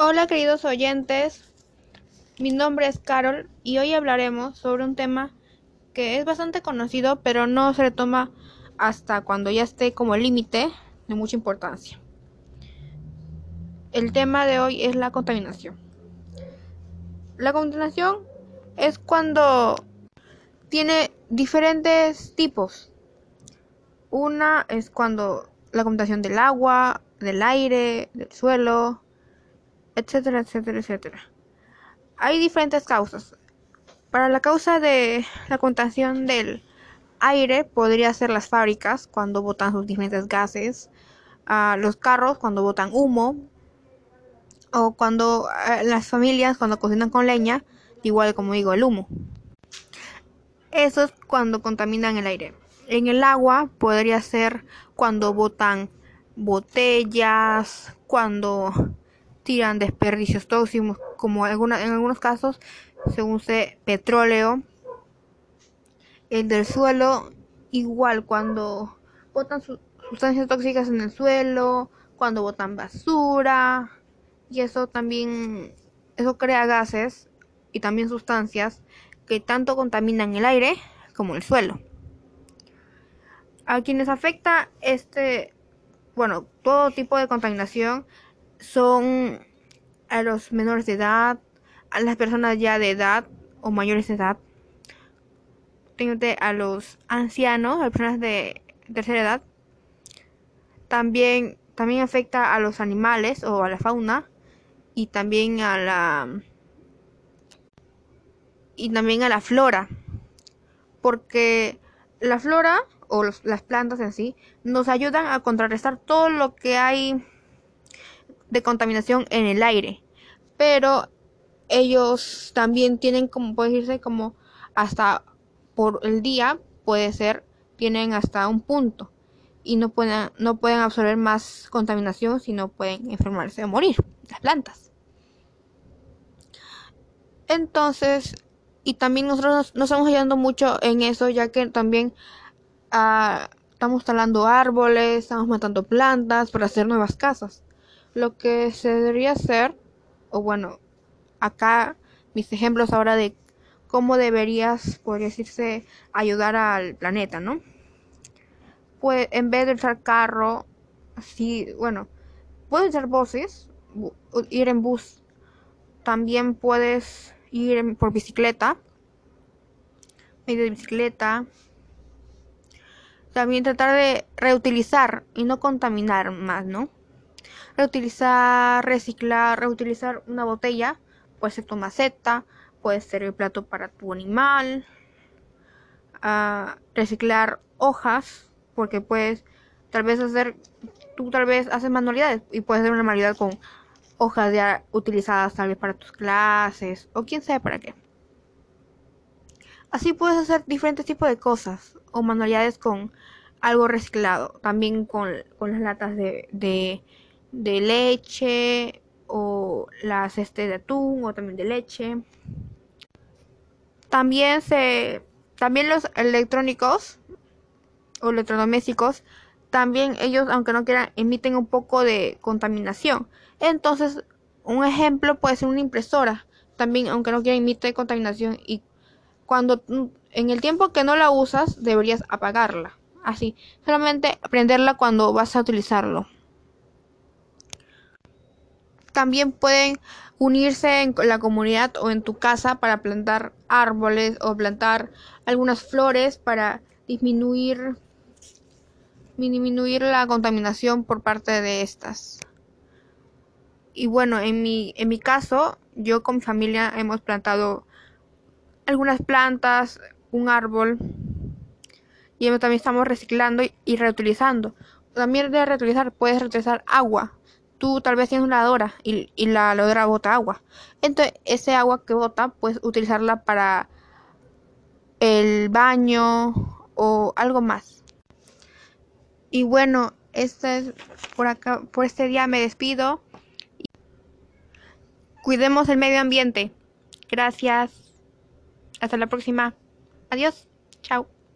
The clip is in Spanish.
Hola queridos oyentes, mi nombre es Carol y hoy hablaremos sobre un tema que es bastante conocido pero no se le toma hasta cuando ya esté como límite de mucha importancia. El tema de hoy es la contaminación. La contaminación es cuando tiene diferentes tipos. Una es cuando la contaminación del agua, del aire, del suelo, etcétera, etcétera, etcétera. Hay diferentes causas. Para la causa de la contaminación del aire podría ser las fábricas cuando botan sus diferentes gases, uh, los carros cuando botan humo, o cuando uh, las familias cuando cocinan con leña, igual como digo, el humo. Eso es cuando contaminan el aire. En el agua podría ser cuando botan botellas, cuando tiran desperdicios tóxicos, como en algunos casos, según se petróleo. El del suelo, igual cuando botan sustancias tóxicas en el suelo, cuando botan basura, y eso también, eso crea gases y también sustancias que tanto contaminan el aire como el suelo. A quienes afecta este, bueno, todo tipo de contaminación son a los menores de edad, a las personas ya de edad o mayores de edad, a los ancianos, a las personas de tercera edad. También, también afecta a los animales o a la fauna y también a la y también a la flora, porque la flora o las plantas en sí nos ayudan a contrarrestar todo lo que hay de contaminación en el aire, pero ellos también tienen como puede decirse como hasta por el día puede ser tienen hasta un punto. Y no pueden no pueden absorber más contaminación si no pueden enfermarse o morir las plantas. Entonces y también nosotros nos, estamos ayudando mucho en eso ya que también uh, estamos talando árboles estamos matando plantas para hacer nuevas casas lo que se debería hacer, o bueno, acá mis ejemplos ahora de cómo deberías, podría decirse, ayudar al planeta, ¿no? Pues en vez de usar carro, así, bueno, puedes usar buses, ir en bus, también puedes ir por bicicleta, medio de bicicleta, también tratar de reutilizar y no contaminar más, ¿no? Reutilizar, reciclar, reutilizar una botella, puede ser tu maceta, puede ser el plato para tu animal, uh, reciclar hojas, porque puedes tal vez hacer, tú tal vez haces manualidades y puedes hacer una manualidad con hojas ya utilizadas tal vez para tus clases o quién sabe para qué. Así puedes hacer diferentes tipos de cosas o manualidades con algo reciclado, también con, con las latas de de leche o las este de atún o también de leche. También se también los electrónicos o electrodomésticos también ellos aunque no quieran emiten un poco de contaminación. Entonces, un ejemplo puede ser una impresora, también aunque no quiera emite contaminación y cuando en el tiempo que no la usas deberías apagarla. Así, solamente prenderla cuando vas a utilizarlo también pueden unirse en la comunidad o en tu casa para plantar árboles o plantar algunas flores para disminuir disminuir la contaminación por parte de estas. Y bueno, en mi, en mi caso, yo con mi familia hemos plantado algunas plantas, un árbol, y también estamos reciclando y reutilizando. También de reutilizar, puedes reutilizar agua, tú tal vez tienes una lavadora y, la lavadora bota agua. Entonces, ese agua que bota, puedes utilizarla para el baño o algo más. Y bueno, este es por acá, por este día me despido. Cuidemos el medio ambiente. Gracias. Hasta la próxima. Adiós. Chao.